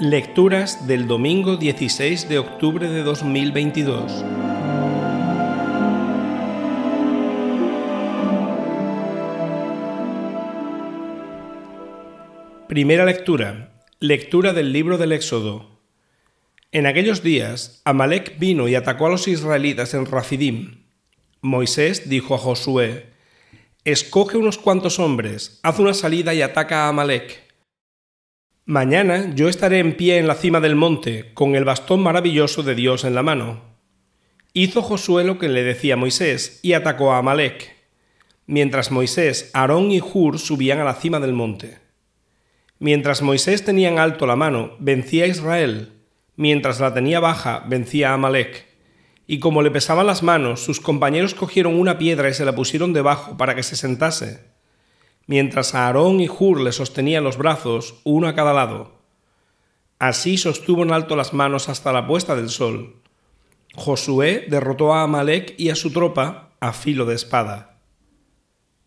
Lecturas del domingo 16 de octubre de 2022. Primera lectura. Lectura del libro del Éxodo. En aquellos días, Amalek vino y atacó a los israelitas en Rafidim. Moisés dijo a Josué, Escoge unos cuantos hombres, haz una salida y ataca a Amalek. Mañana yo estaré en pie en la cima del monte, con el bastón maravilloso de Dios en la mano. Hizo Josué lo que le decía Moisés, y atacó a Amalek, mientras Moisés, Aarón y Hur subían a la cima del monte. Mientras Moisés tenía en alto la mano, vencía a Israel, mientras la tenía baja, vencía a Amalek. Y como le pesaban las manos, sus compañeros cogieron una piedra y se la pusieron debajo para que se sentase mientras Aarón y Hur le sostenían los brazos, uno a cada lado. Así sostuvo en alto las manos hasta la puesta del sol. Josué derrotó a Amalek y a su tropa a filo de espada.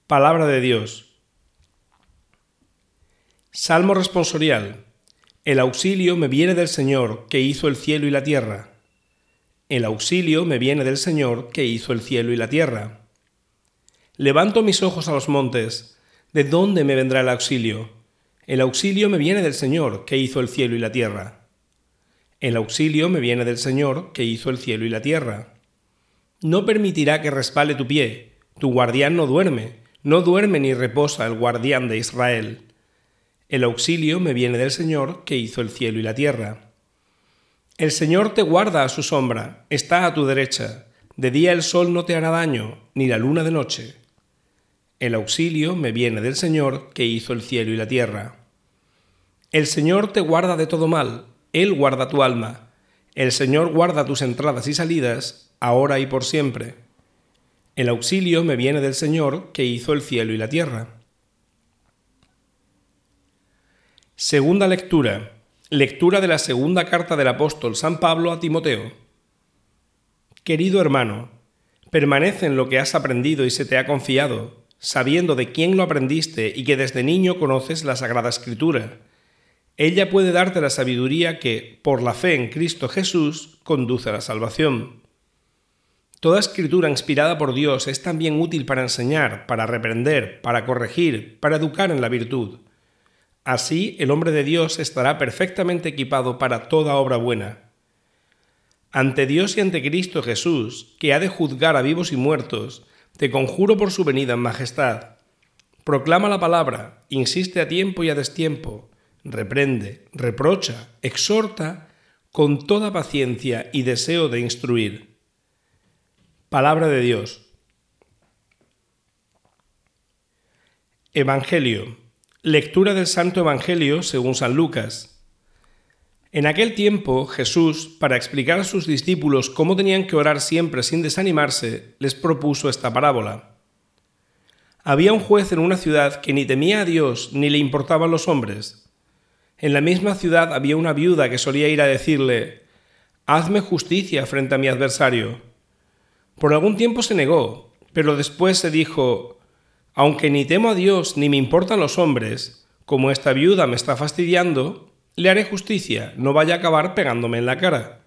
Palabra de Dios. Salmo responsorial. El auxilio me viene del Señor, que hizo el cielo y la tierra. El auxilio me viene del Señor, que hizo el cielo y la tierra. Levanto mis ojos a los montes, ¿De dónde me vendrá el auxilio? El auxilio me viene del Señor, que hizo el cielo y la tierra. El auxilio me viene del Señor, que hizo el cielo y la tierra. No permitirá que respale tu pie. Tu guardián no duerme, no duerme ni reposa el guardián de Israel. El auxilio me viene del Señor, que hizo el cielo y la tierra. El Señor te guarda a su sombra, está a tu derecha. De día el sol no te hará daño, ni la luna de noche. El auxilio me viene del Señor que hizo el cielo y la tierra. El Señor te guarda de todo mal, Él guarda tu alma. El Señor guarda tus entradas y salidas, ahora y por siempre. El auxilio me viene del Señor que hizo el cielo y la tierra. Segunda lectura. Lectura de la segunda carta del apóstol San Pablo a Timoteo. Querido hermano, permanece en lo que has aprendido y se te ha confiado sabiendo de quién lo aprendiste y que desde niño conoces la Sagrada Escritura. Ella puede darte la sabiduría que, por la fe en Cristo Jesús, conduce a la salvación. Toda escritura inspirada por Dios es también útil para enseñar, para reprender, para corregir, para educar en la virtud. Así el hombre de Dios estará perfectamente equipado para toda obra buena. Ante Dios y ante Cristo Jesús, que ha de juzgar a vivos y muertos, te conjuro por su venida en majestad. Proclama la palabra, insiste a tiempo y a destiempo, reprende, reprocha, exhorta, con toda paciencia y deseo de instruir. Palabra de Dios. Evangelio. Lectura del Santo Evangelio según San Lucas. En aquel tiempo Jesús, para explicar a sus discípulos cómo tenían que orar siempre sin desanimarse, les propuso esta parábola. Había un juez en una ciudad que ni temía a Dios ni le importaban los hombres. En la misma ciudad había una viuda que solía ir a decirle, Hazme justicia frente a mi adversario. Por algún tiempo se negó, pero después se dijo, Aunque ni temo a Dios ni me importan los hombres, como esta viuda me está fastidiando, le haré justicia, no vaya a acabar pegándome en la cara.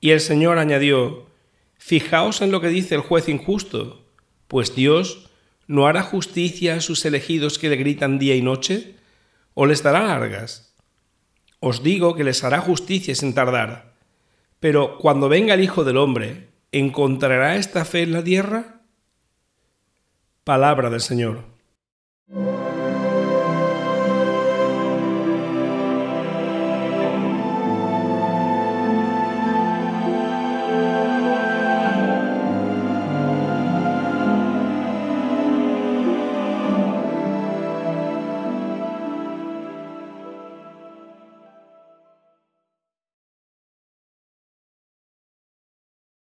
Y el Señor añadió, Fijaos en lo que dice el juez injusto, pues Dios no hará justicia a sus elegidos que le gritan día y noche, o les dará largas. Os digo que les hará justicia sin tardar. Pero cuando venga el Hijo del Hombre, ¿encontrará esta fe en la tierra? Palabra del Señor.